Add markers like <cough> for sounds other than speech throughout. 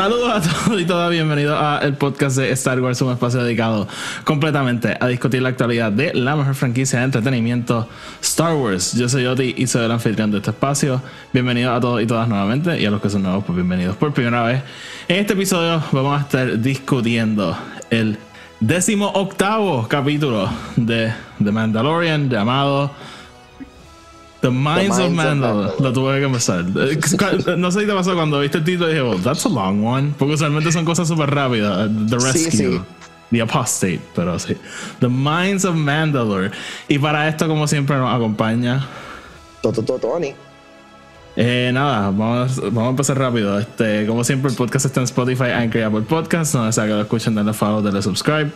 Saludos a <laughs> todos y todas, bienvenidos a el podcast de Star Wars, un espacio dedicado completamente a discutir la actualidad de la mejor franquicia de entretenimiento Star Wars. Yo soy Oti y soy el anfitrión de este espacio. Bienvenidos a todos y todas nuevamente y a los que son nuevos, pues bienvenidos por primera vez. En este episodio vamos a estar discutiendo el décimo octavo capítulo de The Mandalorian llamado The Minds, of Mandalore. Lo tuve que empezar. Eh, no sé si te pasó cuando viste el título y dije, well, that's a long one. Porque usualmente son cosas súper rápidas. The Rescue. Sí, sí. The Apostate, pero sí. The Minds of Mandalore. Y para esto, como siempre, nos acompaña. Toto Tony. Eh, nada, vamos, vamos a empezar rápido. Este, como siempre, el podcast está en Spotify, Anchor y Apple Podcasts. Donde sea que lo escuchen, denle follow, denle subscribe.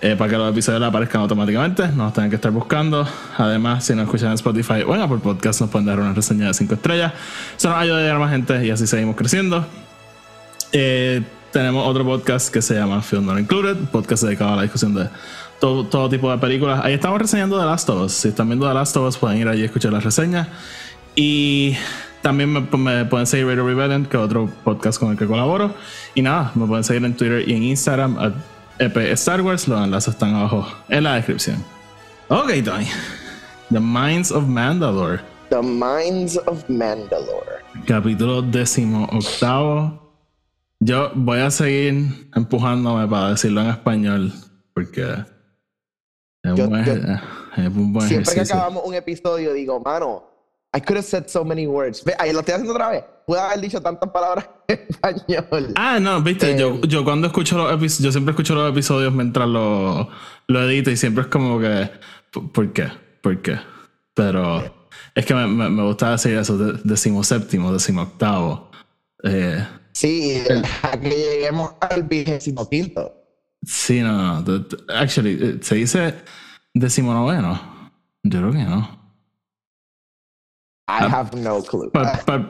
Eh, para que los episodios aparezcan automáticamente. No los tengan que estar buscando. Además, si nos escuchan en Spotify o en Apple Podcasts, nos pueden dar una reseña de 5 estrellas. Eso nos ayuda a llegar a más gente y así seguimos creciendo. Eh, tenemos otro podcast que se llama Film Not Included, podcast dedicado a la discusión de todo, tipo de películas. Ahí estamos reseñando The Last of Us. Si están viendo The Last of Us, pueden ir allí a escuchar las reseñas. Y también me, pueden seguir Radio Rebellion, que es otro podcast con el que colaboro. Y nada, me pueden seguir en Twitter y en Instagram, EP Star Wars. Los enlaces están abajo en la descripción. Ok, Tony. The Minds of Mandalore. The Minds of Mandalore. Capítulo décimo octavo. Yo voy a seguir empujándome para decirlo en español porque es un Yo- buen, yo- es un buen Siempre que acabamos un episodio, digo, mano, I could have said so many words. Ve, ahí lo estoy haciendo otra vez. Pude haber dicho tantas palabras <laughs> en español. Ah, no, viste, Eh, yo, yo cuando escucho los episodios, yo siempre escucho los episodios mientras lo, lo edito y siempre es como que, ¿por- ¿por qué? ¿Por qué? Pero es que me, me, me gusta decir eso, de, decimoséptimo, decimoctavo. Eh, Sí, a que lleguemos al vigésimo quinto. sí, no, no, actually, eh, se dice decimonoveno. Yo creo que no. I have no clue. Para el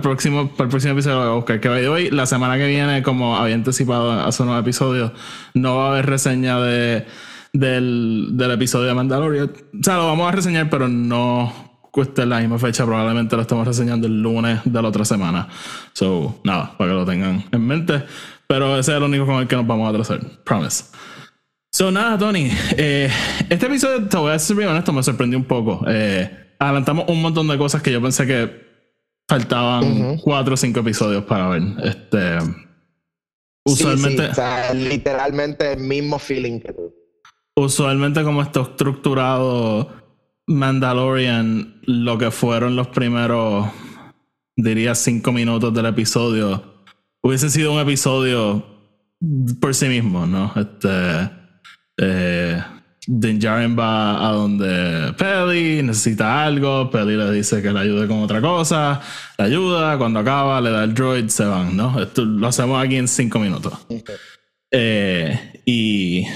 próximo, el próximo episodio a buscar. Que way, la semana que viene, como había anticipado hace unos episodios, no va a haber reseña de, del, del episodio de Mandalorian. O sea, lo vamos a reseñar, pero no cuesta la misma fecha. Probablemente lo estamos reseñando el lunes de la otra semana. So, nada, para que lo tengan en mente. Pero ese es el único con el que nos vamos a atrasar. Promise. So, nada, Tony. eh, este episodio, te voy a ser bien honesto, me sorprendió un poco. Eh, adelantamos un montón de cosas que yo pensé que faltaban cuatro o cinco episodios para ver. Este. Usualmente, Sí, sí, o sea, literalmente el mismo feeling que tú. usualmente como está estructurado Mandalorian, lo que fueron los primeros, diría, cinco minutos del episodio, hubiese sido un episodio por sí mismo, ¿no? Este. Eh, Din Djarin va a donde Peli, necesita algo, Peli le dice que le ayude con otra cosa, le ayuda, cuando acaba le da el droid, se van, ¿no? Esto lo hacemos aquí en cinco minutos. Eh, y,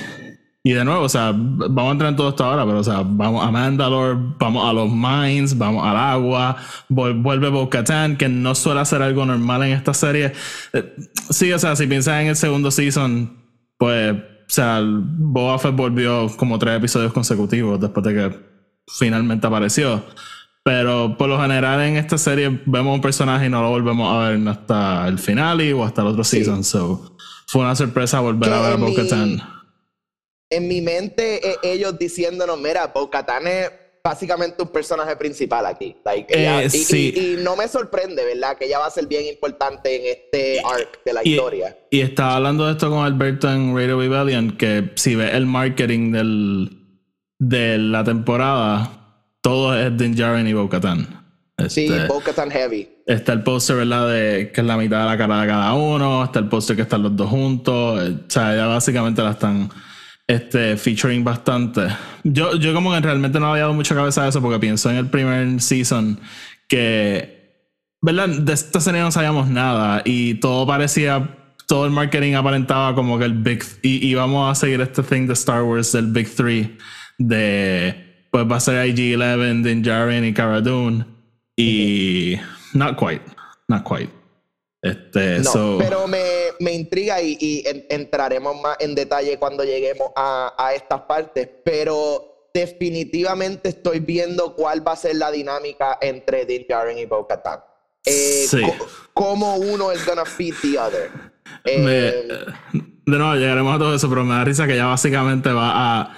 y de nuevo, o sea, vamos a entrar en todo esto ahora, pero o sea, vamos a Mandalore, vamos a los mines, vamos al agua, vuelve Bo-Katan, que no suele hacer algo normal en esta serie. Eh, sí, o sea, si piensas en el segundo season, pues, o sea, Boba Fett volvió como tres episodios consecutivos después de que finalmente apareció. Pero por lo general en esta serie vemos un personaje y no lo volvemos a ver hasta el final y o hasta el otro Sí. season. So, fue una sorpresa volver a ver a Bo-Katan. En mi mente, eh, ellos diciéndonos, mira, Bo-Katan es básicamente un personaje principal aquí. Like, ella- Eh, y, sí. y- y no me sorprende, ¿verdad? Que ella va a ser bien importante en este arc de la Y, historia. y estaba hablando de esto con Alberto en Radio Rebellion, que si ves el marketing del, de la temporada, todo es Din Djarin y Bo-Katan. Sí, Este, Bo-Katan Heavy. Está el póster, ¿verdad? De que es la mitad de la cara de cada uno. Está el póster que están los dos juntos. eh, O sea, ya básicamente la están este, featuring bastante. Yo, yo como que realmente no había dado mucha cabeza a eso porque pienso en el primer season que ¿verdad? De esta serie no sabíamos nada y todo parecía, todo el marketing aparentaba como que el Big, y, y vamos a seguir este thing de Star Wars del Big Three, de, pues va a ser IG-11, Din Djarin y Cara Dune, y not quite, not quite. Este, No, so, pero me, me intriga y, y en- entraremos más en detalle cuando lleguemos a, a estas partes, pero definitivamente estoy viendo cuál va a ser la dinámica entre Din Djarin y Bo-Katan. Eh, Sí. cómo uno es gonna feed the other. me- Eh, de nuevo, llegaremos a todo eso, pero me da risa que ya básicamente va a,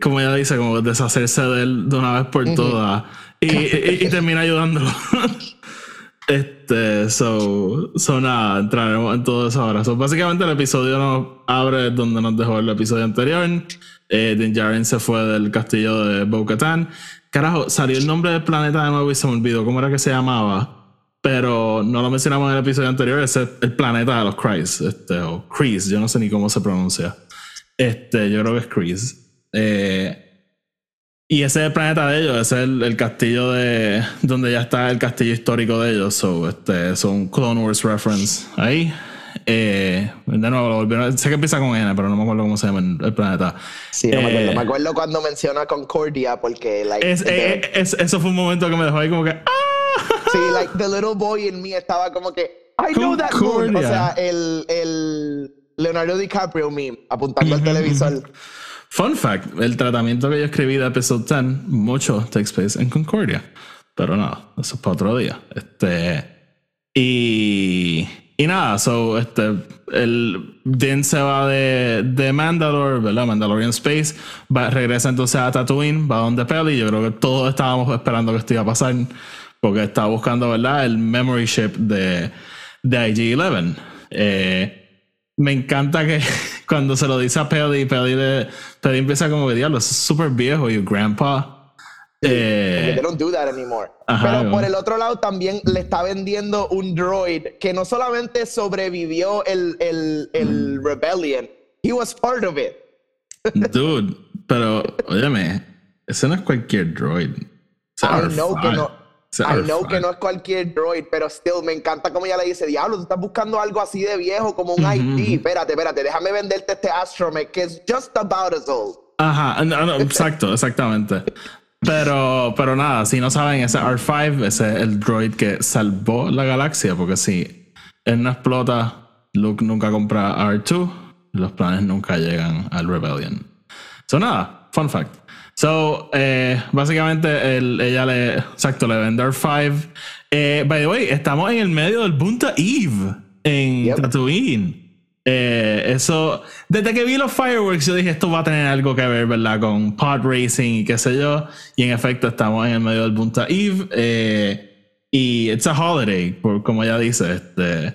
como ella dice, como deshacerse de él de una vez por todas y, y- y termina ayudándolo. <laughs> Este, so, so nada, entraremos en todo eso ahora. So, básicamente el episodio nos abre donde nos dejó el episodio anterior. Eh, Din Djarin se fue del castillo de Bo-Katan. Carajo, salió el nombre del planeta de nuevo y se me olvidó cómo era que se llamaba. Pero no lo mencionamos en el episodio anterior. Ese es el planeta de los Kreis. Este, o Kreis, yo no sé ni cómo se pronuncia. Este, yo creo que es Kreis. Eh, y ese es el planeta de ellos, ese es el, el castillo de. donde ya está el castillo histórico de ellos. So, este, son Clone Wars reference ahí. Eh, de nuevo, lo volvieron- sé que empieza con N, pero no me acuerdo cómo se llama el, planeta. sí, no me acuerdo. Eh, Me acuerdo cuando menciona Concordia porque, like, es- eh, es- eso fue un momento que me dejó ahí como que. ¡Ah! Sí, like the little boy in me estaba como que I know that moon. O sea, el, el Leonardo DiCaprio meme apuntando al televisor. Fun fact: el tratamiento que yo escribí de episodio 10, mucho takes place en Concordia. Pero no, eso es para otro día. Este. Y. Y nada, so, este. El Din se va de, de Mandalore, ¿verdad? Mandalorian Space. Va, regresa entonces a Tatooine, va donde Peli. Yo creo que todos estábamos esperando que esto iba a pasar. Porque estaba buscando, ¿verdad? El memory ship de, de IG-11. Eh, me encanta que cuando se lo dice a Peli, Peli, le- empieza como que diablo, es súper viejo, you grandpa. Eh, They don't do that anymore. Ajá, Pero por el otro lado también le está vendiendo un droid que no solamente sobrevivió el, el, el Mm. rebellion, he was part of it. <laughs> dude, pero óyeme, ese no es cualquier droid. Know R5. que no. I know R5. que no es cualquier droid, pero still me encanta como ella le dice, diablo, tú estás buscando algo así de viejo como un ID. Espérate, espérate, déjame venderte este astromech que es just about as old. Ajá, no, no, exacto, exactamente. Pero, pero nada, si no saben, ese R5, ese es el droid que salvó la galaxia, porque si él no explota, Luke nunca compra R2, los planes nunca llegan al Rebellion. So nada, fun fact. So, eh, básicamente él- ella le, exacto, le vende R5. Eh, by the way, estamos en el medio del Bunta Eve en Yep. Tatooine. Eh, eso, desde que vi los fireworks, yo dije esto va a tener algo que ver, ¿verdad? Con pod racing y qué sé yo. Y en efecto, estamos en el medio del Bunta Eve. eh, y it's a holiday, por, como ella dice. Este,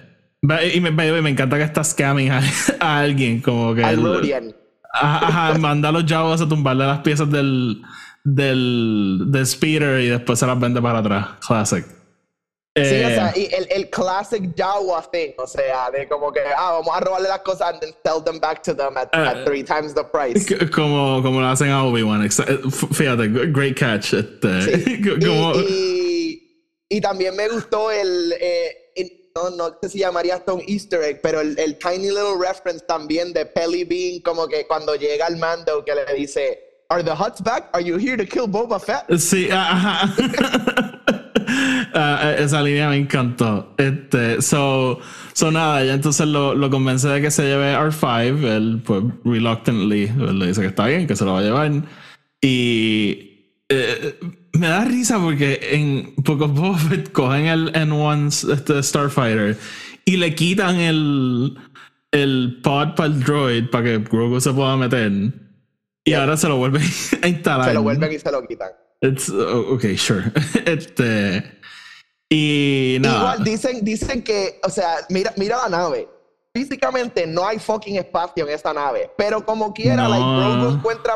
y me, by the way, me encanta que está scamming a, <laughs> a alguien, como que. Al el-. Ajá, ajá, manda a los Jawas a tumbarle las piezas del, del, del speeder y después se las vende para atrás. Classic. Sí, Eh, o sea, y el, el classic Jawa thing, o sea, de como que, ah, vamos a robarle las cosas and then sell them back to them at, at three times the price. como, como lo hacen a Obi-Wan. eh, Fíjate, great catch. Este, Sí. <laughs> como- Y, y, y también me gustó el, eh, el- no, no sé si llamaría esto un easter egg, pero el, el tiny little reference también de Pelly Bean, como que cuando llega al mando que le dice, Are the Huts back? Are you here to kill Boba Fett? Sí, ajá. <laughs> Ah, esa línea me encantó. Este, so, so nada, ya entonces lo, lo convence de que se lleve R5. Él, pues, reluctantly, él le dice que está bien, que se lo va a llevar. Y eh, me da risa porque en Book of Boba Fett cogen el N1 este Starfighter y le quitan el, el pod para el droid para que Grogu se pueda meter. Y ahora se lo vuelven <laughs> a instalar. Se lo vuelven y se lo quitan. It's, oh, ok, sure. <laughs> este. Y nada. Igual dicen, dicen que, o sea, mira, mira la nave. Físicamente no hay fucking espacio en esa nave. Pero como quiera, No. like, Grogu encuentra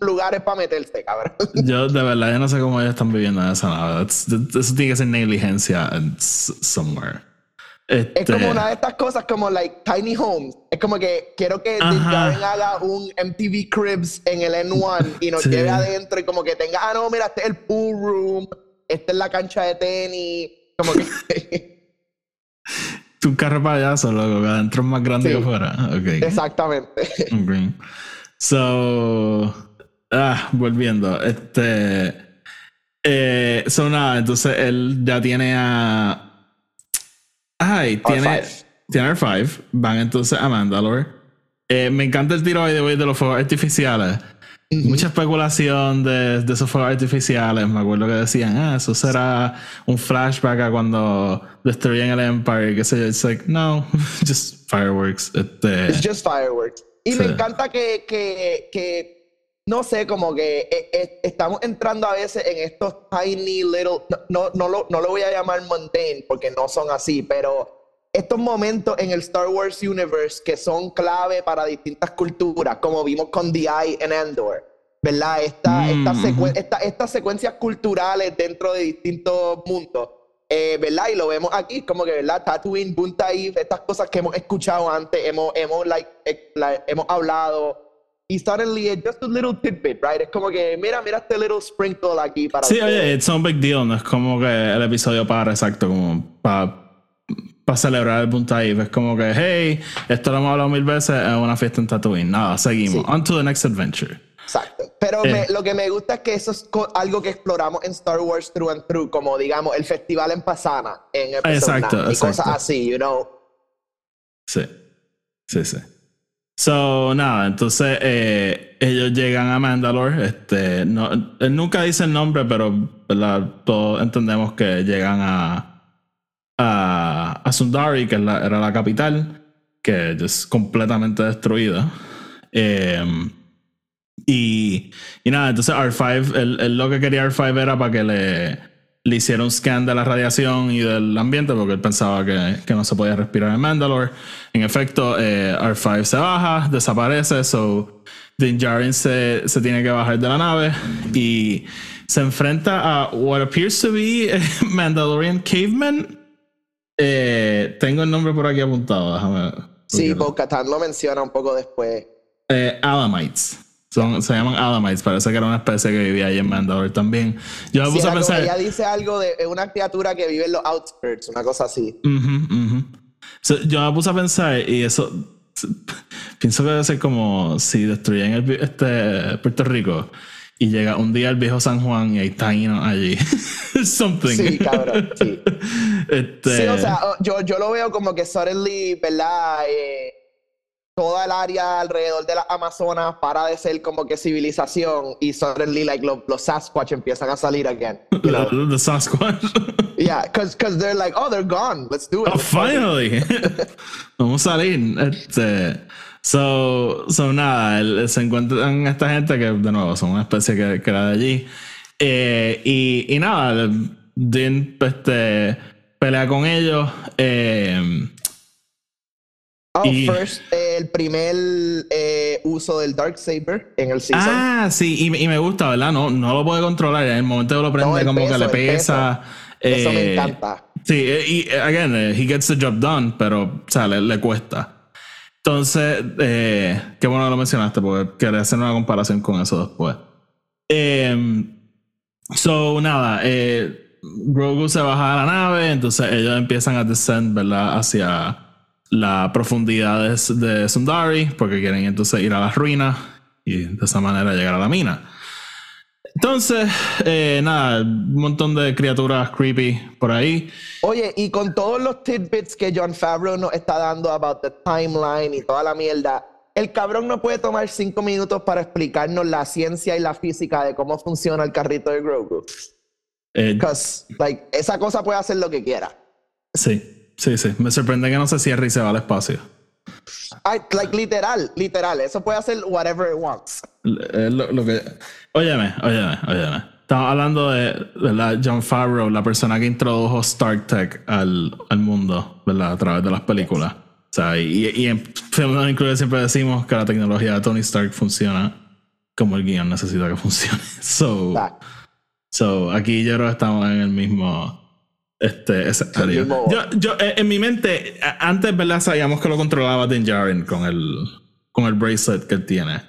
lugares para meterse, cabrón. Yo de verdad yo no sé cómo ellos están viviendo en esa nave. Eso tiene que ser negligencia somewhere. Es Este, como una de estas cosas como like Tiny Homes. Es como que quiero que. Djarin haga un MTV Cribs en el N1 y nos Sí. lleve adentro y como que tenga, ah, no, mira, este es el pool room, esta es la cancha de tenis, como que... <laughs> Tu carro payaso, loco, que adentro es más grande Sí. que afuera. Ok. Exactamente. So. Ah, volviendo. Este. Eh, so nada, entonces él ya tiene a. Ay, tiene. R5. Tiene R5. Van entonces a Mandalore. Eh, me encanta el tiro de hoy de los fuegos artificiales. Mucha especulación de, de esos fuegos artificiales. Me acuerdo que decían, ah, eso será un flashback a cuando destruyen el Empire. Que yo. It's like, no, <laughs> just fireworks. Este, It's just fireworks. Y Sí. me encanta que, que, que, no sé, como que eh, eh, estamos entrando a veces en estos tiny little, no, no, no, lo, no lo voy a llamar mundane porque no son así, pero estos momentos en el Star Wars Universe que son clave para distintas culturas, como vimos con D.I. en Andor, ¿verdad? Esta, Mm, esta ujú. esta- estas secuencias culturales dentro de distintos mundos. Eh, ¿Verdad? Y lo vemos aquí, como que, ¿verdad? Tatooine, Buntaif, estas cosas que hemos escuchado antes, hemos, hemos, like, eh, hemos hablado. Y suddenly it's just a little tidbit, right? Es como que, mira, mira este little sprinkle aquí para Sí, oye, it's no big deal, no es como que el episodio para exacto, como para celebrar el Buntaif. Es como que, hey, esto lo hemos hablado mil veces, es una fiesta en Tatooine. Nada, seguimos. Sí. On to the next adventure. Exacto. Pero Eh. me- lo que me gusta es que eso es algo que exploramos en Star Wars Through and Through, como digamos el festival en Pasana, en episodio Exacto, 9, y cosas así, you know. Sí, sí, sí. So, nada, entonces eh, ellos llegan a Mandalore. Este, no, él nunca dice el nombre, pero todos entendemos que llegan a, a, Sundari, que era la capital, que es completamente destruida. Eh, y, y nada, entonces R5, él, él lo que quería R5 era para que le, le hiciera un scan de la radiación y del ambiente, porque él pensaba que, que no se podía respirar en Mandalore. En efecto, eh, R5 se baja, desaparece, so Din Djarin se, se tiene que bajar de la nave y se enfrenta a what appears to be <laughs> Mandalorian Caveman. Eh, tengo el nombre por aquí apuntado, déjame. Sí, Bo-Katan lo menciona un poco después. eh, Alamites. Son, se llaman Alamites. Parece que era una especie que vivía ahí en Mandalore también. Yo me Sí, puse a pensar. ella dice algo de eh, una criatura que vive en los outskirts, una cosa así. Ujú, ujú. So, yo me puse a pensar y eso. Pienso que debe ser como si destruyen el, este, Puerto Rico y llega un día el viejo San Juan y hay taínos allí. <laughs> Something. Sí, cabrón, sí. <laughs> Este, Sí, o sea, yo, yo lo veo como que suddenly, ¿verdad? Eh, toda el área alrededor de las Amazonas para de ser como que civilización y suddenly like lo- los Sasquatch empiezan a salir again. <laughs> You know? the, the Sasquatch. <laughs> Yeah, because they're like, oh, they're gone. Let's do it. Oh, finally. <laughs> Vamos a salir. Este, so, so nada, se encuentran esta gente que de nuevo son una especie que, que era de allí. Eh, y, y nada, el- Din este, pelea con ellos. eh, Oh, y- first, eh, el primer eh, uso del Darksaber en el season. ah, sí, y, y me gusta, ¿verdad? No, no lo puede controlar. En el momento que lo prende, No, como peso, que le pesa. Eso me eh, encanta. Sí, eh, y eh, again, eh, he gets the job done, pero o sea, le, le cuesta. Entonces, eh, qué bueno que lo mencionaste, porque quería hacer una comparación con eso después. Eh, so, nada, eh, Grogu se baja a la nave, entonces ellos empiezan a descend, ¿verdad? Hacia las profundidades de Sundari, porque quieren entonces ir a las ruinas y de esa manera llegar a la mina. Entonces, eh, nada, un montón de criaturas creepy por ahí. Oye, y con todos los tidbits que John Favreau nos está dando about the timeline y toda la mierda, el cabrón no puede tomar cinco minutos para explicarnos la ciencia y la física de cómo funciona el carrito de Grogu. Eh, Because, like, esa cosa puede hacer lo que quiera. sí, sí, sí. Me sorprende que no se cierre y se va al espacio. Like, literal, literal. Eso puede hacer whatever it wants. Eh, lo, lo que... Óyeme, óyeme, óyeme. Estamos hablando de, ¿verdad? John Favreau, la persona que introdujo Star Trek al, al mundo, ¿verdad? A través de las películas. O sea, y, y en Film siempre decimos que la tecnología de Tony Stark funciona como el guion necesita que funcione. <laughs> So, so aquí yo creo que estamos en el mismo este, mismo- Yo, yo, eh, en mi mente, antes, ¿verdad? Sabíamos que lo controlaba Din Djarin con el, con el bracelet que él tiene.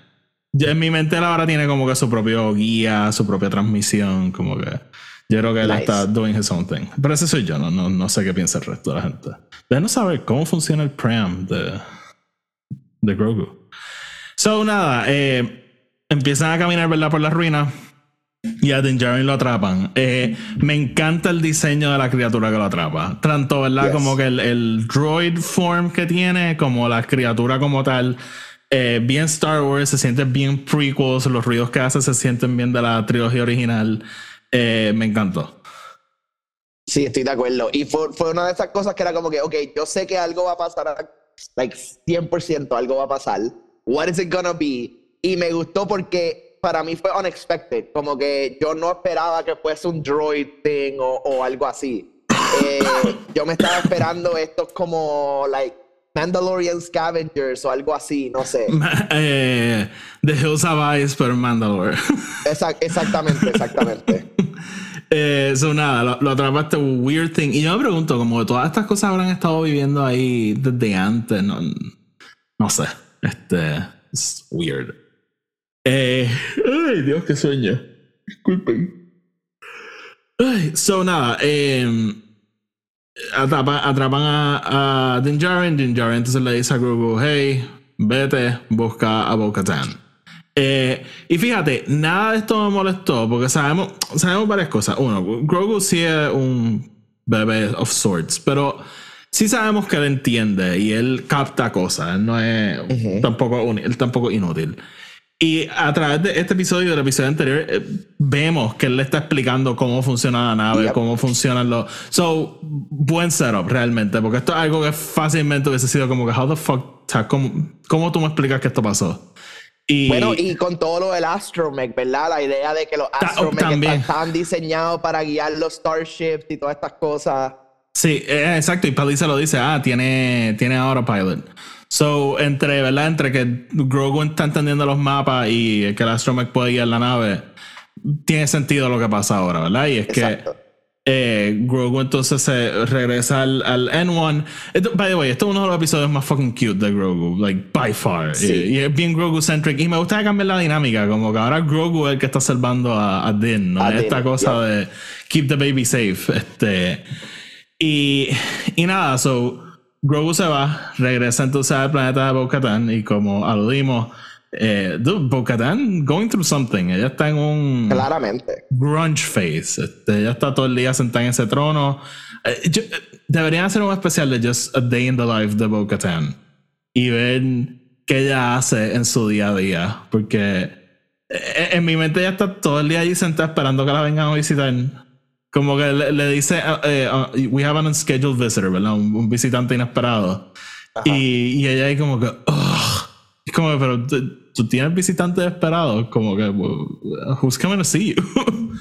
Yo, en mi mente él ahora tiene como que su propio guía, su propia transmisión, como que Yo creo que él Nice. está doing his own thing. Pero ese soy yo, no, no, no sé qué piensa el resto de la gente. Déjenos saber cómo funciona el pram de, de Grogu. So, nada, eh, empiezan a caminar, ¿verdad? Por la ruina. Y a Din Djarin lo atrapan. Eh, me encanta el diseño de la criatura que lo atrapa. Tanto, ¿verdad? Yes. Como que el, el droid form que tiene, como la criatura como tal. Eh, bien Star Wars, se siente bien prequels. Los ruidos que hace se sienten bien de la trilogía original. Eh, me encantó. Sí, estoy de acuerdo. Y fue, fue una de esas cosas que era como que, ok, yo sé que algo va a pasar, like 100% algo va a pasar. What is it gonna be? Y me gustó porque para mí fue unexpected. Como que yo no esperaba que fuese un droid thing o, o algo así. Eh, <coughs> yo me estaba esperando estos como, like, Mandalorian Scavengers o algo así, no sé. <laughs> Eh, The Hills Have Eyes, pero Mandalore. <laughs> Exact- exactamente, exactamente. <laughs> Eh, so nada, lo, lo atrapa este weird thing. Y yo me pregunto, como todas estas cosas habrán estado viviendo ahí desde antes. No, no sé. Este. Es weird. Eh, ay, Dios, qué sueño. Disculpen. Ay, so nada, eh, atrapa- atrapan a, a Din Djarin. Din Djarin entonces le dice a Grogu, hey, vete, busca a Bo-Katan. Eh, y fíjate, nada de esto me molestó porque sabemos, sabemos varias cosas. Uno, Grogu sí es un bebé of sorts, pero sí sabemos que él entiende y él capta cosas. Él no es Ujú. tampoco, uni- él tampoco inútil. Y a través de este episodio y del episodio anterior, eh, vemos que él le está explicando cómo funciona la nave, Yep. cómo funcionan los. So, buen setup realmente, porque esto es algo que fácilmente hubiese sido como que, how the fuck, o sea, ¿cómo, cómo tú me explicas que esto pasó? Y, Bueno, y con todo lo del Astromech, ¿verdad? La idea de que los Ta- Astromech están, estaban diseñados para guiar los Starships y todas estas cosas. Sí, eh, exacto. Y Paddy se lo dice, ah, tiene, tiene autopilot. So, entre, ¿verdad? Entre que Grogu está entendiendo los mapas y que el Astromech puede guiar la nave, tiene sentido lo que pasa ahora, ¿verdad? Y es Exacto. que eh, Grogu entonces se regresa al, al N1. Esto- by the way, esto es uno de los episodios más fucking cute de Grogu, like by far. Sí. Y, y es bien Grogu-centric. Y me gusta cambiar la dinámica, como que ahora Grogu es el que está salvando a, a Din, ¿no? A Es Esta Din, cosa yeah. de keep the baby safe. Este. Y, y nada, so Grogu se va, regresa entonces al planeta de Bo-Katan y como aludimos, eh, Bo-Katan going through something. Ella está en un Claramente. grunge face. Este, ella está todo el día sentada en ese trono. Eh, yo- eh, deberían hacer un especial de Just a Day in the Life de Bo-Katan y ver qué ella hace en su día a día. Porque eh, en mi mente ella está todo el día allí sentada esperando que la vengan a visitar. Como que le, le dice, eh, eh, uh, we have an unscheduled visitor, ¿verdad? Un, un visitante inesperado. Y, y ella ahí como que, "Ugh". Es como que, pero tú, tienes visitantes esperados. Como que, who's coming to see you? <laughs>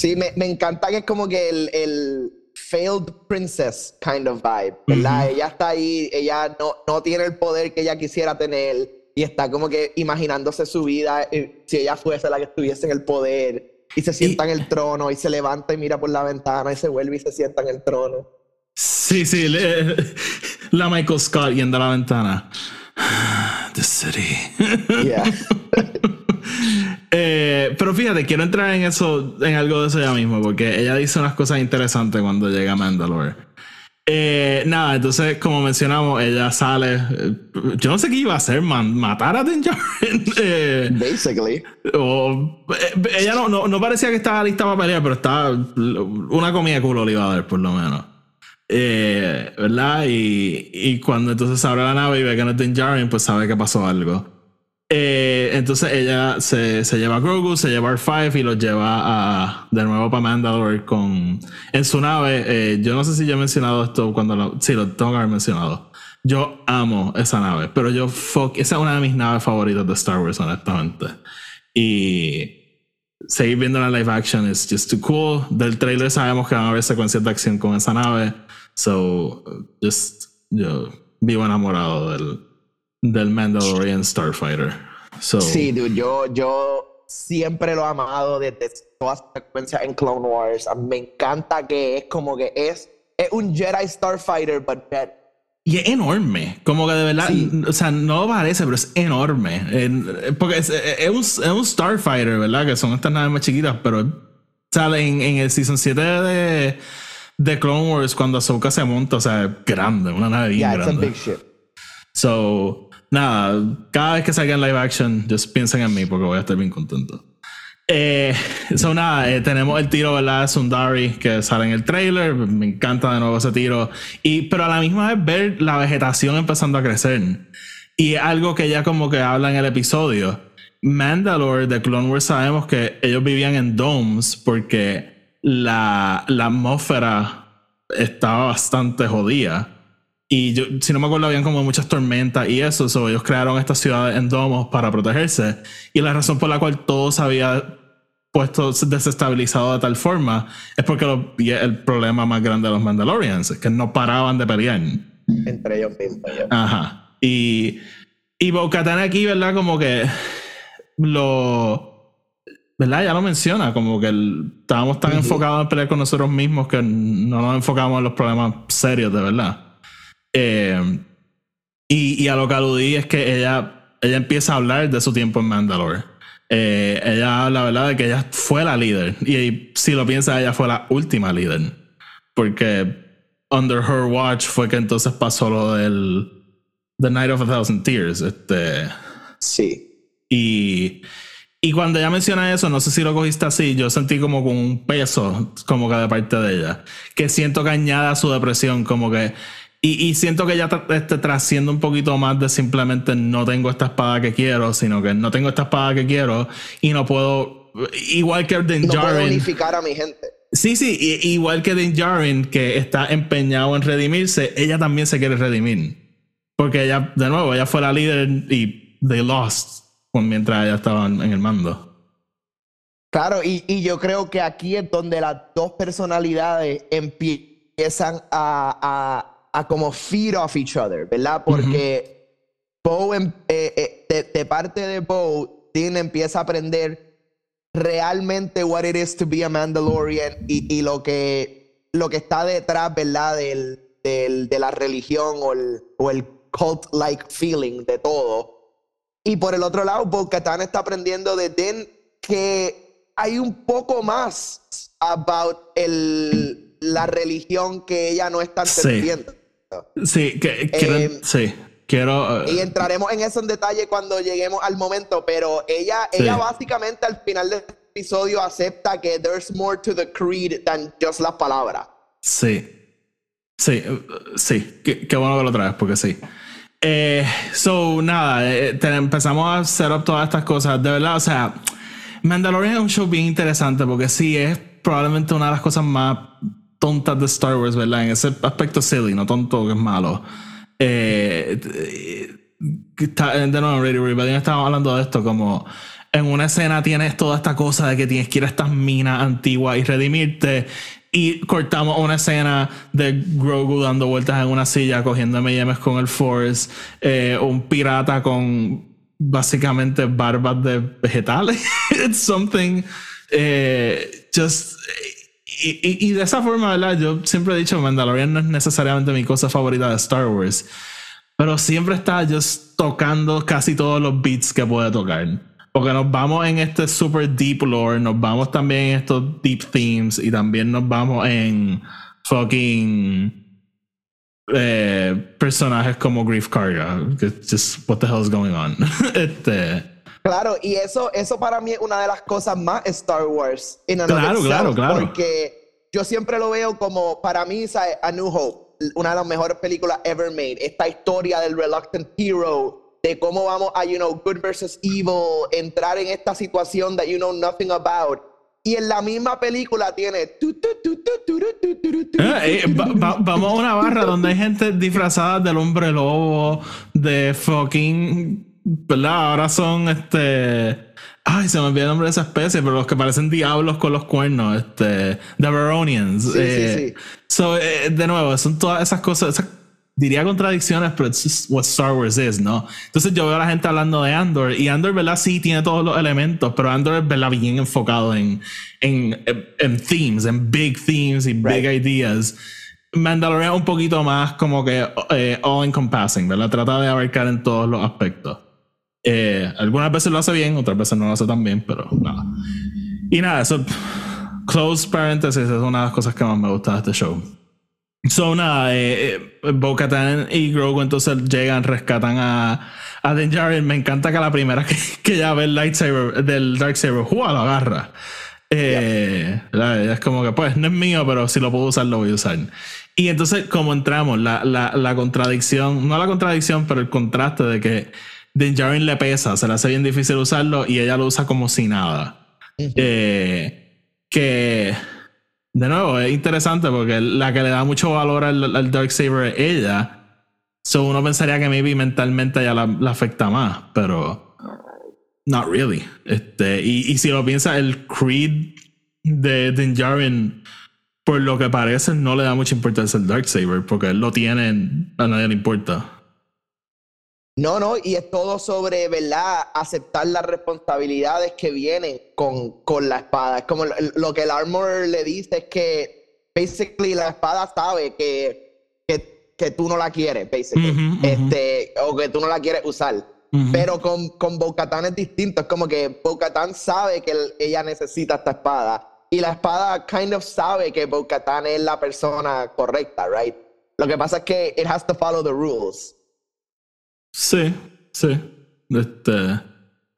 Sí, me, me encanta que es como que el, el failed princess kind of vibe, ¿verdad? Ella está ahí, ella no, no tiene el poder que ella quisiera tener y está como que imaginándose su vida eh, si ella fuese la que estuviese en el poder y se sienta en el trono y se levanta y mira por la ventana y se vuelve y se sienta en el trono. Sí, sí, le- la Michael Scott yendo a la ventana. The city. Yeah. <laughs> Eh, pero fíjate, quiero entrar en eso, en algo de eso ya mismo, porque ella dice unas cosas interesantes cuando llega a Mandalore. Eh, nada, entonces, como mencionamos, ella sale. eh, Yo no sé qué iba a hacer, man, matar a Din. <laughs> Eh, Basically. o, eh, ella no, no, no parecía que estaba lista para pelear, pero estaba. Una comida de culo le iba a dar, por lo menos. Eh, ¿Verdad? Y, y cuando entonces abre la nave y ve que no es Din Djarin, pues sabe que pasó algo. Eh, entonces ella se, se lleva a Grogu, se lleva a R5 y los lleva a, de nuevo para Mandalore con, en su nave. Eh, yo no sé si yo he mencionado esto cuando lo. Sí, lo tengo que haber mencionado. Yo amo esa nave, pero yo fuck. Esa es una de mis naves favoritas de Star Wars, honestamente. Y seguir viendo la live action es just too cool. Del trailer sabemos que van a haber secuencias de acción con esa nave. So, just, yo vivo enamorado del, del Mandalorian Starfighter. So, Sí, dude, yo, yo siempre lo he amado desde todas las secuencias en Clone Wars. A mí me encanta que es como que es, es un Jedi Starfighter, but better. Y es enorme, como que de verdad, Sí. o sea, no parece, pero es enorme. En- porque es, es un, es un Starfighter, ¿verdad? Que son estas naves más chiquitas, pero sale en, en el season 7 de, de Clone Wars cuando Ahsoka se monta, o sea, grande, una nave bien Yeah, it's a big ship. So, nada, cada vez que salgan live action, just piensen en mí porque voy a estar bien contento. Eh, so, nada, eh, tenemos el tiro, ¿verdad? Sundari que sale en el trailer. Me encanta de nuevo ese tiro. Y, pero a la misma vez ver la vegetación empezando a crecer. Y algo que ya como que habla en el episodio. Mandalore de Clone Wars sabemos que ellos vivían en domes porque la, la atmósfera estaba bastante jodida. Y yo, si no me acuerdo, habían como muchas tormentas y eso. so ellos crearon estas ciudades en domos para protegerse. Y la razón por la cual todo se había puesto desestabilizado de tal forma es porque lo- el problema más grande de los Mandalorians es que no paraban de pelear. Entre ellos mismos. Ajá. Y, y Bo-Katan aquí, ¿verdad? Como que lo. ¿Verdad? Ya lo menciona, como que el- estábamos tan enfocados en pelear con nosotros mismos que no nos enfocamos en los problemas serios, de verdad. Eh, y, y a lo que aludí es que ella, ella empieza a hablar de su tiempo en Mandalore. Eh, ella habla, ¿verdad?, de que ella fue la líder. Y, y si lo piensa, ella fue la última líder. Porque under her watch fue que entonces pasó lo del The Night of a Thousand Tears. Este, Sí. y, y cuando ella menciona eso, no sé si lo cogiste así, yo sentí como con un peso, como que de parte de ella, que siento que añade a su depresión, como que. Y, y siento que tra- este, trasciende un poquito más de simplemente no tengo esta espada que quiero, sino que no tengo esta espada que quiero y no puedo. Igual que Din No puedo Djarin. unificar a mi gente. Sí, sí, i- igual que Din Djarin, que está empeñado en redimirse, ella también se quiere redimir. Porque ella, de nuevo, ella fue la líder y they lost mientras ella estaba en en el mando. Claro, y, y yo creo que aquí es donde las dos personalidades empiezan a, a, a como feed off each other, ¿verdad? Porque Poe, em- eh, eh, de, de parte de Poe, Dean empieza a aprender realmente what it is to be a Mandalorian y, y lo, que, lo que está detrás, ¿verdad? Del, del- de la religión o el, o el cult-like feeling de todo. Y por el otro lado, Bo-Katan está aprendiendo de Din que hay un poco más about el, la religión que ella no está entendiendo. Sí, que, quiero, Em, sí, quiero. Y eh, entraremos en eso en detalle cuando lleguemos al momento, pero ella, Sí. ella básicamente al final del episodio acepta que there's more to the creed than just las palabras. sí. Sí, eh, sí, qué, qué bueno que lo traes, porque sí. Eh, so, nada, eh, te- empezamos a hacer up todas estas cosas. De verdad, o sea, Mandalorian es un show bien interesante porque sí es probablemente una de las cosas más tontas de Star Wars, ¿verdad? En ese aspecto silly, no tonto que es malo. Eh, eh, de nuevo, Radio Rebellion estábamos hablando de esto, como en una escena tienes toda esta cosa de que tienes que ir a estas minas antiguas y redimirte. Y cortamos una escena de Grogu dando vueltas en una silla, cogiendo M&M's con el Force, eh, un pirata con básicamente barbas de vegetales. It's <laughs> something. eh, just. Y, de esa forma, ¿verdad? Yo siempre he dicho Mandalorian no es necesariamente mi cosa favorita de Star Wars. Pero siempre está just tocando casi todos los beats que puede tocar. Porque nos vamos en este super deep lore, nos vamos también en estos deep themes y también nos vamos en fucking eh, personajes como Grief Karga. Just what the hell is going on? <laughs> este, Claro, y eso, eso para mí es una de las cosas más Star Wars. claro, claro, claro. Porque yo siempre lo veo como, para mí, ¿sabes? A New Hope, una de las mejores películas ever made. Esta historia del reluctant hero, de cómo vamos a, you know, good versus evil, entrar en esta situación that you know nothing about. Y en la misma película tiene... Eh, eh, va, va, vamos a una barra donde hay gente disfrazada del hombre lobo, de fucking ¿Verdad? Ahora son este. Ay, se me olvidó el nombre de esa especie, pero los que parecen diablos con los cuernos, este. The Baronians. Sí, sí, eh, sí. So, eh, de nuevo, son todas esas cosas. esas- diría contradicciones, pero just what Star Wars is, ¿no? Entonces yo veo a la gente hablando de Andor y Andor, ¿verdad? Sí tiene todos los elementos, pero Andor es, ¿verdad? Bien enfocado en, en, en themes, en big themes y big Right. ideas. Mandalorian un poquito más como que eh, all encompassing, ¿verdad? Trata de abarcar en todos los aspectos. Eh, algunas veces lo hace bien, otras veces no lo hace tan bien, pero nada. Y nada, eso close parenthesis, es una de las cosas que más me gusta de este show. So, nada, eh, eh, Bo-Katan y Grogu entonces llegan, rescatan a, a Din Djarin. Me encanta que la primera <laughs> que, que ya ve el lightsaber del Darksaber, ¡juá! lo agarra. Eh, la- es como que, pues, no es mío, pero si lo puedo usar, lo voy a usar. Y entonces, como entramos, la, la, la contradicción, no la contradicción, pero el contraste de que Din Djarin le pesa, se le hace bien difícil usarlo y ella lo usa como si nada. Eh, que, de nuevo, es interesante porque la que le da mucho valor al, al Darksaber es ella. So uno pensaría que maybe mentalmente ella la, la afecta más, pero not really. Este, y, y si lo piensas, el Creed de Din Djarin, por lo que parece, no le da mucha importancia al Darksaber, porque él lo tiene, a nadie le importa. No, no, y es todo sobre, ¿verdad? Aceptar las responsabilidades que vienen con, con la espada. Es como lo, lo que el armor le dice es que, basically, la espada sabe que, que, que tú no la quieres, basically. Este, o que tú no la quieres usar. Pero con, con Bo-Katan es distinto. Es como que Bo-Katan sabe que ella necesita esta espada. Y la espada kind of sabe que Bo-Katan es la persona correcta, right? Lo que pasa es que it has to follow the rules. Sí, sí. Este,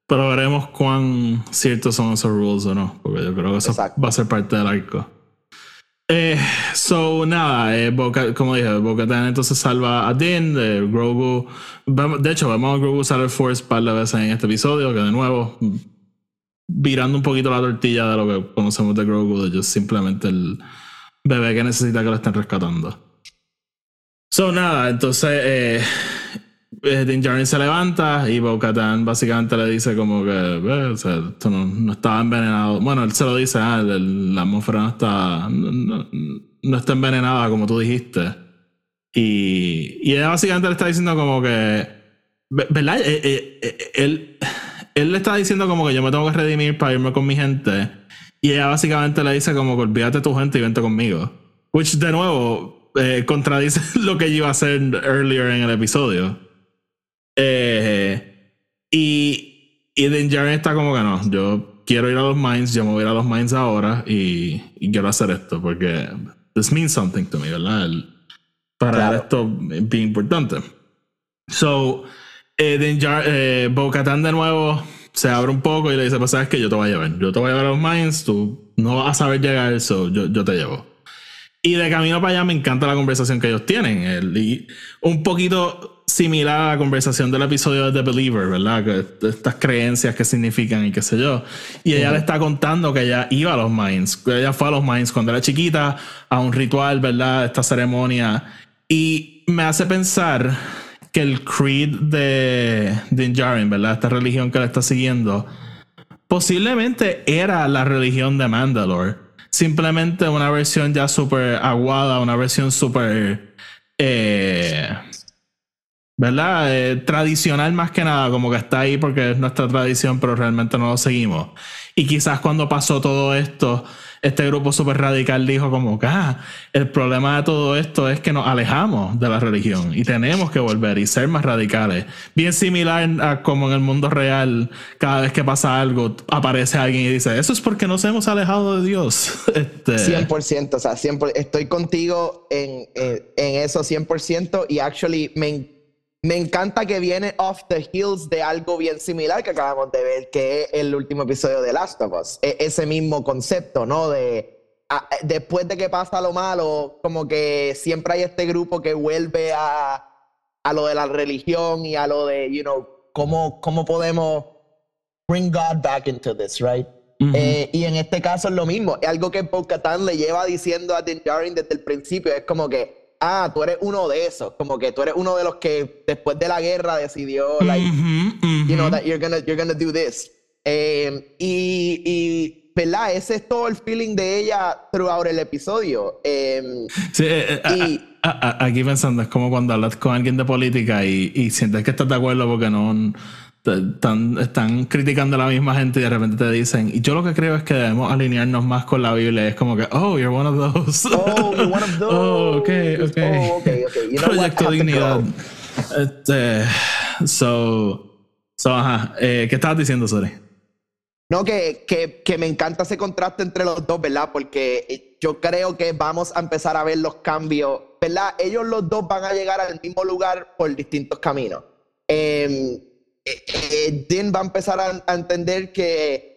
pero veremos cuán ciertos son esos rules o no, porque yo creo que eso Exacto. va a ser parte del arco. Eh, so, nada, eh, Bo-Ka- como dije, Bo-Katan entonces salva a Din, de Grogu. De hecho, vemos a Grogu usar el Force un par de veces en este episodio, que de nuevo, virando un poquito la tortilla de lo que conocemos de Grogu, de ellos simplemente el bebé que necesita que lo estén rescatando. So, nada, entonces eh, Din se levanta y Bo-Katan básicamente le dice como que, "Ve, o sea, esto no, no estaba envenenado. Bueno, él se lo dice, ah, el- la atmósfera no está, no, no- está envenenada como tú dijiste. Y, y ella básicamente le está diciendo como que, ve- ¿verdad? Eh, eh, él, él le está diciendo como que yo me tengo que redimir para irme con mi gente. Y ella básicamente le dice como que olvídate tu gente y vente conmigo. Which de nuevo contradice <laughs> lo que yo iba a hacer earlier en el episodio. Eh, y, y Din Djarin está como que no, yo quiero ir a los mines, yo me voy a ir a los mines ahora y, y quiero hacer esto porque this means something to me, ¿verdad? El- para Claro. esto es bien importante. So, eh, Din Djar- eh, Bo-Katan de nuevo se abre un poco y le dice, pues sabes que yo te voy a llevar, yo te voy a llevar a los mines, tú no vas a saber llegar, so yo, yo te llevo. Y de camino para allá me encanta la conversación que ellos tienen. El- y un poquito similar a la conversación del episodio de The Believer, ¿verdad? Que estas creencias que significan y qué sé yo. Y ella le está contando que ella iba a los Mines. que Ella fue a los Mines cuando era chiquita, a un ritual, ¿verdad? Esta ceremonia. Y me hace pensar que el creed de Din Djarin, ¿verdad? Esta religión que le está siguiendo, posiblemente era la religión de Mandalore. Simplemente una versión ya súper aguada, una versión súper. eh, ¿Verdad? Eh, tradicional más que nada, como que está ahí porque es nuestra tradición, pero realmente no lo seguimos. Y quizás cuando pasó todo esto, este grupo súper radical dijo como que ah, el problema de todo esto es que nos alejamos de la religión y tenemos que volver y ser más radicales. Bien similar a como en el mundo real, cada vez que pasa algo, aparece alguien y dice, eso es porque nos hemos alejado de Dios. <laughs> Este, 100%, o sea, 100%, estoy contigo en, en, en eso 100% y actually me, me encanta que viene off the heels de algo bien similar que acabamos de ver, que es el último episodio de Last of Us. E- ese mismo concepto, ¿no? De a- después de que pasa lo malo, como que siempre hay este grupo que vuelve a, a lo de la religión y a lo de, you know, cómo, cómo podemos bring God back into this, right? Eh, y en este caso es lo mismo. Es algo que Bo-Katan le lleva diciendo a Din Djarin desde el principio. Es como que, ah, tú eres uno de esos. Como que tú eres uno de los que después de la guerra decidió, like, you know, that you're gonna, you're gonna do this. Eh, y, y, ¿verdad? Ese es todo el feeling de ella throughout el episodio. Eh, Sí, eh, eh, Y- a- a- a- aquí pensando, es como cuando hablas con alguien de política y, y sientes que estás de acuerdo porque no están, están criticando a la misma gente y de repente te dicen, y yo lo que creo es que debemos alinearnos más con la Biblia. Es como que, oh, you're one of those. oh, you're one of those. <laughs> Oh, ok, ok. Oh, okay, okay. You know what? Proyecto to Dignidad. Este, so, so, ajá. Eh, ¿Qué estabas diciendo, Sori? No, que, que, que me encanta ese contraste entre los dos, ¿verdad? Porque yo creo que vamos a empezar a ver los cambios, ¿verdad? Ellos los dos van a llegar al mismo lugar por distintos caminos. Eh, eh, Din va a empezar a, entender que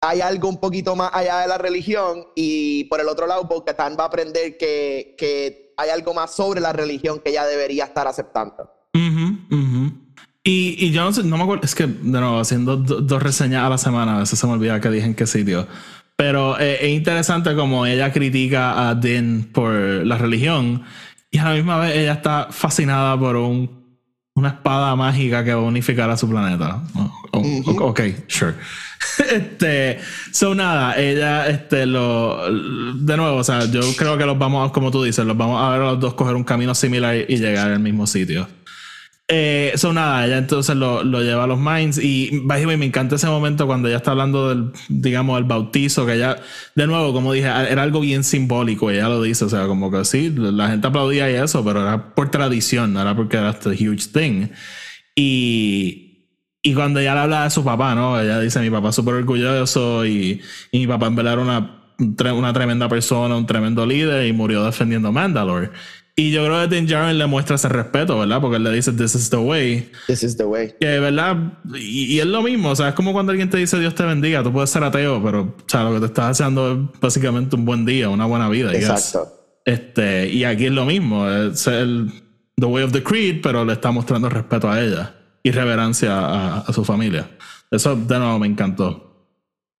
hay algo un poquito más allá de la religión y por el otro lado, Bo-Katan va a aprender que, que hay algo más sobre la religión que ella debería estar aceptando. Ujú, ujú. Y, y yo no sé, no me acuerdo, es que de nuevo, haciendo do- dos reseñas a la semana, a veces se me olvida que dije en qué sitio. Pero eh, es interesante como ella critica a Din por la religión y a la misma vez ella está fascinada por un, una espada mágica que va a unificar a su planeta. Oh, oh. Ok, sure. <laughs> este, so nada, ella, este, lo, de nuevo, o sea, yo creo que los vamos, como tú dices, los vamos a ver a los dos coger un camino similar y llegar al mismo sitio. Eh, so nada, ella entonces lo, lo lleva a los Mines y me encanta ese momento cuando ella está hablando del, digamos, el bautizo, que ella, de nuevo, como dije, era algo bien simbólico, ella lo dice, o sea, como que sí, la gente aplaudía y eso, pero era por tradición, no era porque era este huge thing. Y, y cuando ella le habla de su papá, ¿no? Ella dice, mi papá es súper orgulloso y, y mi papá en verdad era una, una tremenda persona, un tremendo líder y murió defendiendo Mandalore. Y yo creo que Din Djarin le muestra ese respeto, ¿verdad? Porque él le dice, this is the way. This is the way. Que, ¿verdad? Y, y es lo mismo, o sea, es como cuando alguien te dice Dios te bendiga, tú puedes ser ateo, pero, o sea, lo que te estás haciendo es básicamente un buen día, una buena vida. Exacto. Este, y aquí es lo mismo, es el The Way of the Creed, pero le está mostrando respeto a ella y reverencia a, a su familia. Eso de nuevo me encantó.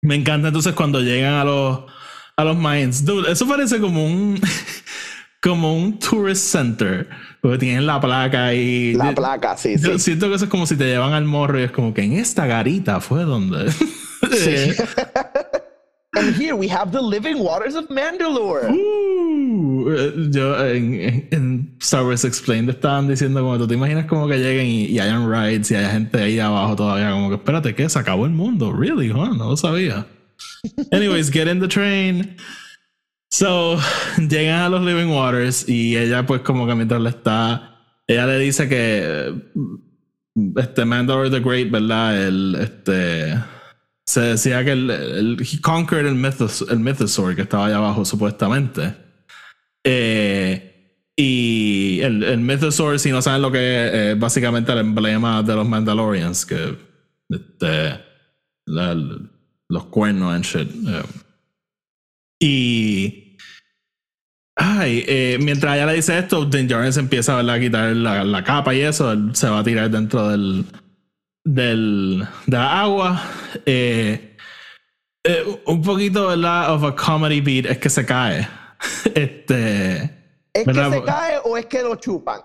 Me encanta entonces cuando llegan a los a los mines. Dude, eso parece como un <laughs> como un tourist center, porque tienen la placa y La placa, sí, yo sí. siento que eso es como si te llevan al morro y es como que en esta garita fue donde <laughs> Sí. <laughs> And here we have the living waters of Mandalore. Uh, eh, yo en, Star Wars Explained estaban diciendo como tú te imaginas como que lleguen y, y hayan rides y hay gente ahí abajo todavía como que espérate que se acabó el mundo really huh? no lo sabía <laughs> anyways get in the train so <laughs> llegan a los Living Waters y ella pues como que mientras le está ella le dice que este Mandalore the Great verdad el este se decía que el, el- he conquered el, mythos, el Mythosaur que estaba allá abajo supuestamente. Eh, y el, el Mythosaur, si no saben lo que es, eh, básicamente el emblema de los Mandalorians, que este, la- los cuernos and shit. eh. Y ay, eh, mientras ella le dice esto, Djarin se empieza ¿verdad? a quitar la, la capa y eso, él se va a tirar dentro del, del, de la agua. Eh, eh, un poquito, ¿verdad? Of a comedy beat es que se cae. <laughs> este. ¿Es que se cae o es que lo chupan?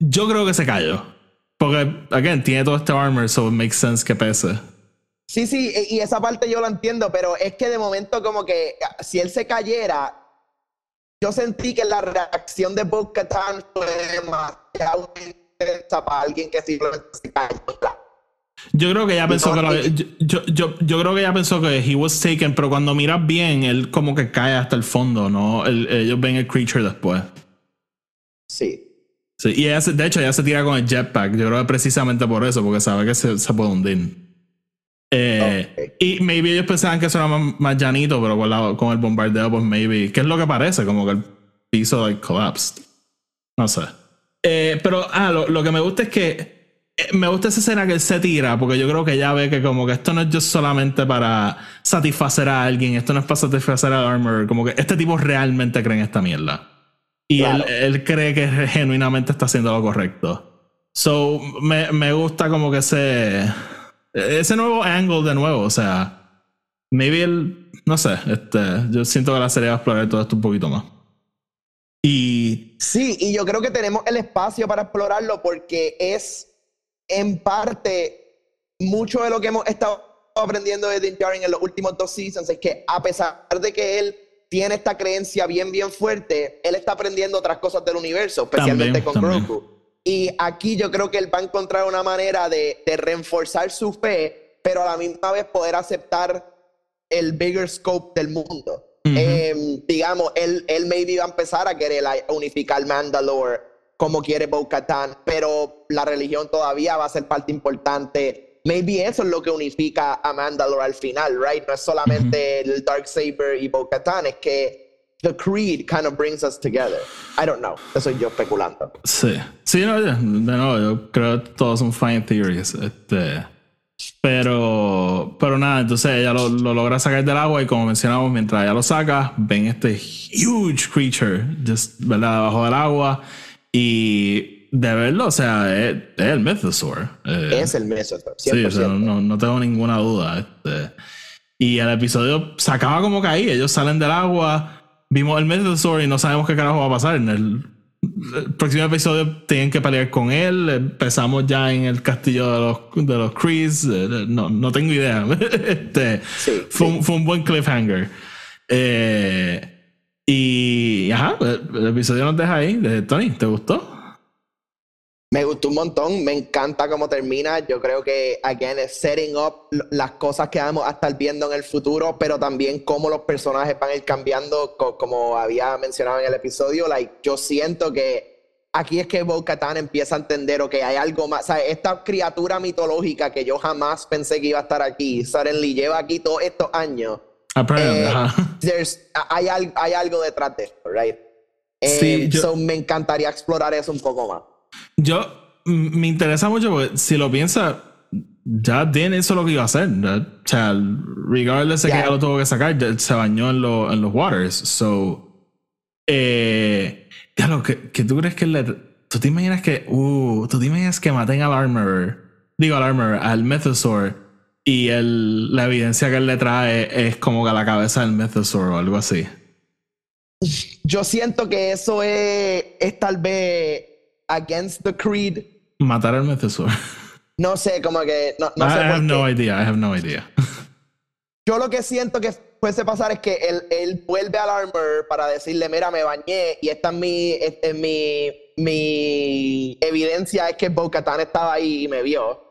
Yo creo que se cayó. Porque, again, tiene todo este armor, so it makes sense que pese. Sí, sí, e- y esa parte yo la entiendo, pero es que de momento como que ah, si él se cayera, yo sentí que la reacción de Bo Katan fue demasiado intensa para alguien que simplemente se cayó. Yo creo que ella pensó que No, y- yo, yo, yo, yo creo que ella pensó que he was taken, pero cuando miras bien, él como que cae hasta el fondo, ¿no? El- ellos ven el creature después. Sí. Sí, y ella se- de hecho ella se tira con el jetpack. Yo creo que precisamente por eso, porque sabe que se, se puede hundir. Eh. Y maybe ellos pensaban que eso era más, más llanito, pero con, la- con el bombardeo, pues maybe. ¿Qué es lo que parece? Como que el piso like collapsed. No sé. Eh, pero, ah, lo, lo que me gusta es que eh, me gusta esa escena que él se tira, porque yo creo que ella ve que como que esto no es just solamente para satisfacer a alguien, esto no es para satisfacer al armor, como que este tipo realmente cree en esta mierda. Y Claro. él, él cree que genuinamente está haciendo lo correcto. So, me, me gusta como que ese, ese nuevo angle de nuevo, o sea, maybe él, no sé, este, yo siento que la serie va a explorar todo esto un poquito más. Y Sí, y yo creo que tenemos el espacio para explorarlo porque es en parte mucho de lo que hemos estado aprendiendo de Din Djarin en los últimos dos seasons es que a pesar de que él tiene esta creencia bien bien fuerte, él está aprendiendo otras cosas del universo, especialmente También, con también. Grogu. Y aquí yo creo que él va a encontrar una manera de, de reforzar su fe, pero a la misma vez poder aceptar el bigger scope del mundo. Eh, digamos, él, él maybe va a empezar a querer unificar Mandalore como quiere Bo-Katan, pero la religión todavía va a ser parte importante. maybe eso es lo que unifica a Mandalore al final, right? No es solamente el Dark Saber y Bo-Katan, es que the creed kind of brings us together. I don't know. Eso yo especulando. Sí. Sí, no, de nuevo, yo creo que todos son fine theories. Este, pero, pero nada, entonces ella lo, lo, logra sacar del agua y como mencionamos, mientras ella lo saca, ven este huge creature, just, ¿verdad? Debajo del agua. Y de verlo, o sea, es, es el Mythosaur. Eh, es el Mythosaur, 100%. Sí, o sea, no, no, tengo ninguna duda. Este, y el episodio se acaba como que ahí, ellos salen del agua vimos el Mythosaur y no sabemos qué carajo va a pasar. En el, próximo episodio tienen que pelear con él. Empezamos ya en el castillo de los, de los Krees. No, no tengo idea. <laughs> este, fue, Un, fue, Un, buen cliffhanger. Eh, y ajá, el, episodio nos deja ahí. Tony, ¿te gustó? Me gustó un montón, me encanta cómo termina. Yo creo que, again, es setting up las cosas que vamos a estar viendo en el futuro, pero también cómo los personajes van a ir cambiando, como había mencionado en el episodio. Like, yo siento que aquí es que Bo Katan empieza a entender, que hay algo más. O sea, esta criatura mitológica que yo jamás pensé que iba a estar aquí, suddenly lleva aquí todos estos años. Eh, <laughs> hay, hay, algo detrás de esto, right? Eh, so me encantaría explorar eso un poco más. Yo me interesa mucho porque si lo piensa, ya Dean hizo lo que iba a hacer. O sea, regardless de que ya lo tuvo que sacar, se bañó en, en los waters. So, eh, lo que, tú crees que le. Tú te imaginas que. Uh, tú te imaginas que maten al Armorer. Digo al Armorer, al Mythosaur. Y el, la evidencia que él le trae es como que la cabeza del Mythosaur o algo así. Yo siento que eso es, es tal vez against the creed. Matar al Mythosaur. No sé, como que. No, no I, sé I have no idea, I have no idea. Yo lo que siento que puede pasar es que él, él, vuelve al armor para decirle: Mira, me bañé y esta es mi, es mi, mi evidencia es que Bo estaba ahí y me vio.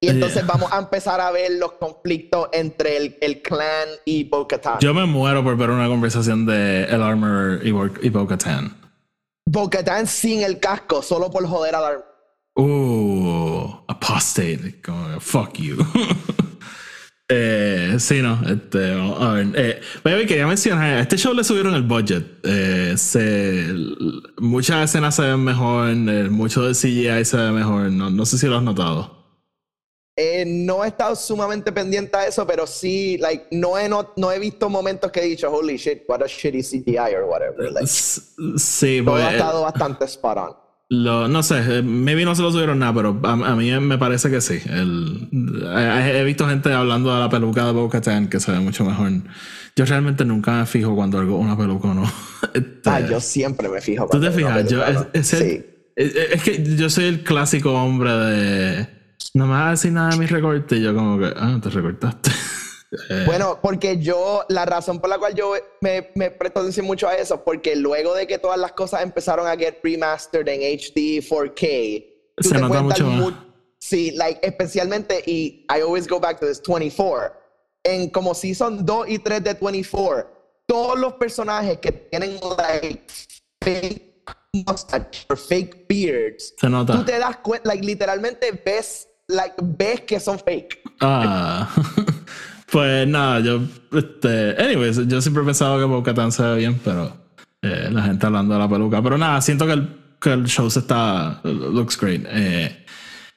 Y entonces vamos a empezar a ver los conflictos entre el, el clan y Bo Katan. Yo me muero por ver una conversación de el armor y Bo Katan. Bo-Katan sin el casco, solo por joder a Darth Uh, apostate. Fuck you. <laughs> eh, sí, no. Este, a ver. Eh, quería mencionar, este show le subieron el budget. Eh, muchas escenas se ven mejor, eh, mucho del CGI se ve mejor. No, no sé si lo has notado. Eh, no he estado sumamente pendiente a eso, pero sí, like, no he, no, he visto momentos que he dicho, holy shit, what a shitty CGI or whatever. Like, sí, todo ha estado bastante spot on. Lo, no sé, eh, maybe no se lo subieron nada, pero a, mí me parece que sí. El, he, visto gente hablando de la peluca de Bo que se ve mucho mejor. Yo realmente nunca me fijo cuando algo una peluca o no. <laughs> Este, ah, yo siempre me fijo. ¿Tú te fijas? Yo, es, es que yo soy el clásico hombre de no me vas a decir nada de mis recortes. Y yo, como que, ah, te recortaste. <laughs> Eh. Bueno, porque yo, la razón por la cual yo me, me presto atención mucho a eso, porque luego de que todas las cosas empezaron a get remastered en HD 4K, se nota mucho más. sí, like, especialmente, y I always go back to this 24. En como Season 2 y 3 de 24, todos los personajes que tienen, like, fake mustache or fake beards, se nota. tú te das cuenta, like, literalmente ves like, ves que son fake. Ah. <laughs> pues nada, yo. Este, anyways, yo siempre he pensado que Bo-Katan se ve bien, pero eh, la gente hablando de la peluca. Pero nada, siento que el, que el show se está. Looks great. Eh,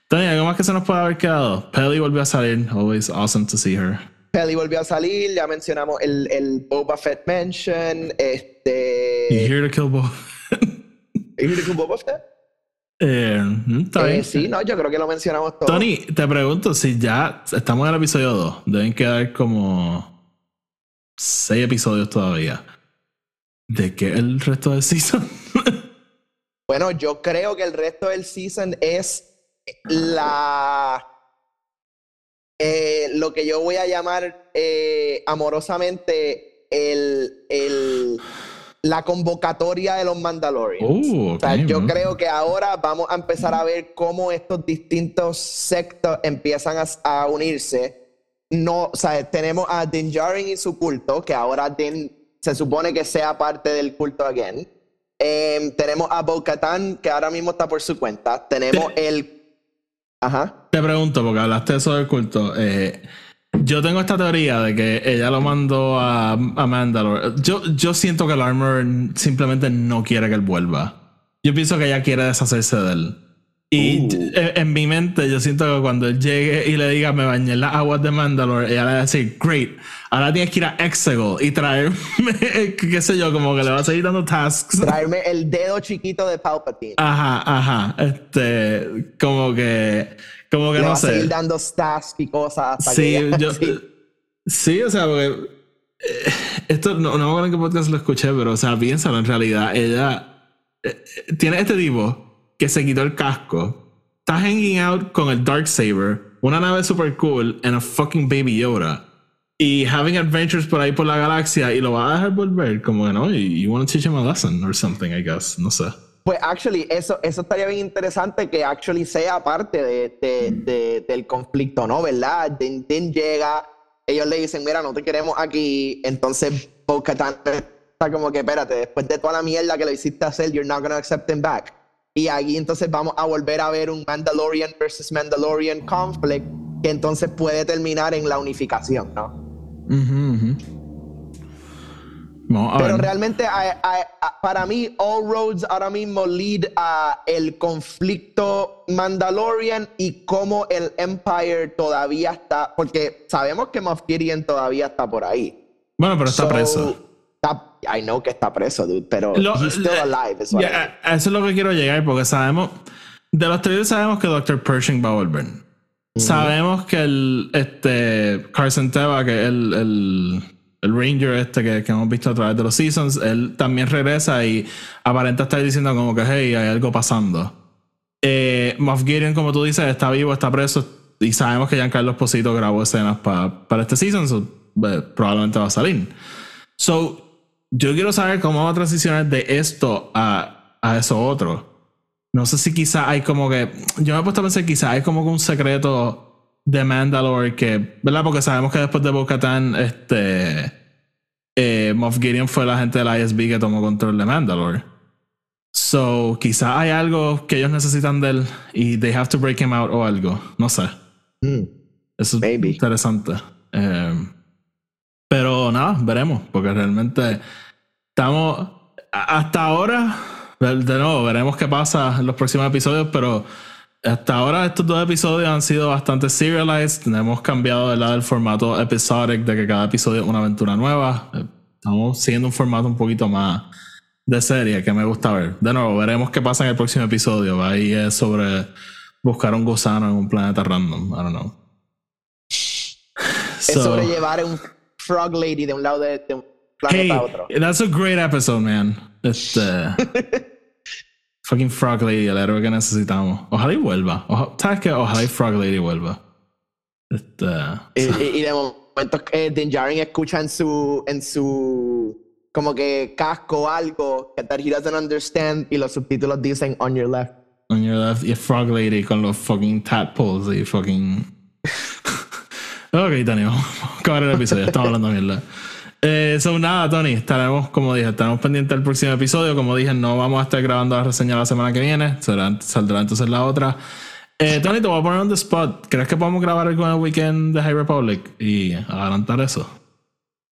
¿algo más que se nos puede haber quedado? Pelly volvió a salir. Always awesome to see her. Pelly volvió a salir, ya mencionamos el, el Boba Fett mention. Este. You here to kill Boba you here to kill Boba Fett? Eh, mm, eh, sí, no, yo creo que lo mencionamos todo. Tony, te pregunto si ya estamos en el episodio 2. Deben quedar como 6 episodios todavía. ¿De qué el resto del season? <laughs> bueno, yo creo que el resto del season es la. Eh, lo que yo voy a llamar amorosamente el, el la convocatoria de los Mandalorians. Uh, o sea, yo creo que ahora vamos a empezar a ver cómo estos distintos sectos empiezan a, unirse. No, o sea, tenemos a Din Djarin y su culto, que ahora Din se supone que sea parte del culto again. Em, tenemos a Bo-Katan, que ahora mismo está por su cuenta. Tenemos el Ajá. Te pregunto, porque hablaste de eso del culto. eh, yo tengo esta teoría de que ella lo mandó a, a Mandalore. Yo, yo siento que el Armor simplemente no quiere que él vuelva. Yo pienso que ella quiere deshacerse de él. Y Uh. en, mi mente, yo siento que cuando él llegue y le diga me bañé en las aguas de Mandalore, ella le va a decir, great, ahora tienes que ir a Exegol y traerme, <laughs> qué sé yo, como que le va a seguir dando tasks. <laughs> Traerme el dedo chiquito de Palpatine. Ajá, ajá. Este, como que, como que Le va no a sé. seguir dando stats y cosas hasta Sí, que yo, sí. sí, o sea, porque eh, esto no, no me acuerdo en qué podcast lo escuché, pero o sea, piénsalo, en realidad, ella eh, eh, tiene este tipo que se quitó el casco, está hanging out con el Darksaber, una nave super cool, and a fucking baby Yoda. Y having adventures por ahí por la galaxia y lo va a dejar volver, como que no, you, want to teach him a lesson or something, I guess, no sé. Pues actually, eso, eso estaría bien interesante que actually sea parte de, de- de- del conflicto, ¿no? ¿Verdad? Din, Din llega, ellos le dicen, mira, no te queremos aquí, entonces Bo-Katan está como que, espérate, después de toda la mierda que lo hiciste hacer, you're not gonna accept him back. Y ahí entonces vamos a volver a ver un Mandalorian versus Mandalorian conflict que entonces puede terminar en la unificación, ¿no? Pero ver. realmente a- a- a- para mí all roads ahora mismo lead a el conflicto Mandalorian y cómo el Empire todavía está, porque sabemos que Moff Gideon todavía está por ahí. Bueno, pero está So, preso. I know que está preso, dude, pero Lo- he's still alive. is what I mean. eso es lo que quiero llegar porque sabemos de los trailers sabemos que Dr. Pershing va a volver. Sabemos que el este Carson Teva, que es el, el, el Ranger este que, que hemos visto a través de los seasons, él también regresa y aparenta estar diciendo como que hey, hay algo pasando. Eh, Moff Gideon, como tú dices, está vivo, está preso y sabemos que Giancarlo Esposito grabó escenas pa- para este season, so, eh, probablemente va a salir. So, yo quiero saber cómo va a transicionar de esto a, a eso otro. No sé si quizá hay como que. Yo me he puesto a pensar, quizá hay como que un secreto de Mandalore que. ¿Verdad? Porque sabemos que después de Bo-Katan, este. eh, Moff Gideon fue la gente del ISB que tomó control de Mandalore. So, quizá hay algo que ellos necesitan de él y they have to break him out o algo. No sé. Mm. Eso es Maybe. interesante. Eh, pero nada, veremos, porque realmente estamos hasta ahora. De de nuevo, veremos qué pasa en los próximos episodios, pero hasta ahora estos dos episodios han sido bastante serialized. Hemos cambiado ¿verdad? el formato episodic de que cada episodio es una aventura nueva. Eh, Estamos siguiendo un formato un poquito más de serie que me gusta ver. De nuevo, veremos qué pasa en el próximo episodio. Ahí es sobre buscar un gusano en un planeta random. I don't know. Es So- sobre llevar un Frog Lady de un lado de, de un planeta Hey, a otro. that's a great episode, man. Este. <laughs> fucking Frog Lady, el héroe que necesitamos. Ojalá y vuelva. Oja- ¿Sabes qué? Ojalá y Frog Lady vuelva. Este. Y, y- y de momento eh, Din Djarin escucha en su, en su como que casco algo que that he doesn't understand y los subtítulos dicen on your left. On your left, y Frog Lady con los fucking tadpoles y fucking. <laughs> <laughs> ok, a acabar el episodio. Estamos hablando mierda. Eh, so, nada, Tony, estaremos, como dije, estaremos pendientes del próximo episodio. Como dije, no vamos a estar grabando la reseña la semana que viene. Será- saldrá entonces la otra. Eh, Tony, te voy a poner on the spot. ¿Crees que podemos grabar algo en el weekend de High Republic y adelantar eso?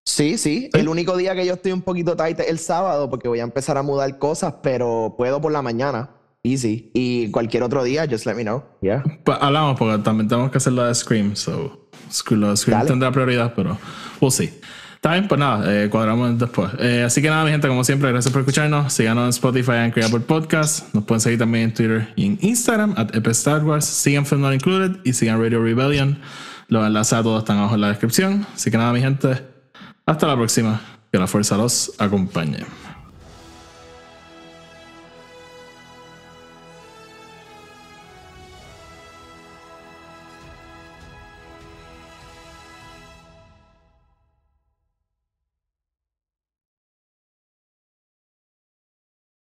Sí, sí. El único día que yo estoy un poquito tight es el sábado porque voy a empezar a mudar cosas, pero puedo por la mañana. Easy. Y cualquier otro día, just let me know. Yeah. Pues hablamos porque también tenemos que hacer la de Scream. So, Scream Dale. tendrá prioridad, pero we'll see. Está bien, pues nada, eh, cuadramos después. Eh, así que nada, mi gente, como siempre, gracias por escucharnos. Síganos en Spotify, Anchor Apple Podcast. Nos pueden seguir también en Twitter y en Instagram, at Epic Star Wars. Sigan Film Not Included y sigan Radio Rebellion. Los enlaces a todos están abajo en la descripción. Así que nada, mi gente, hasta la próxima. Que la fuerza los acompañe.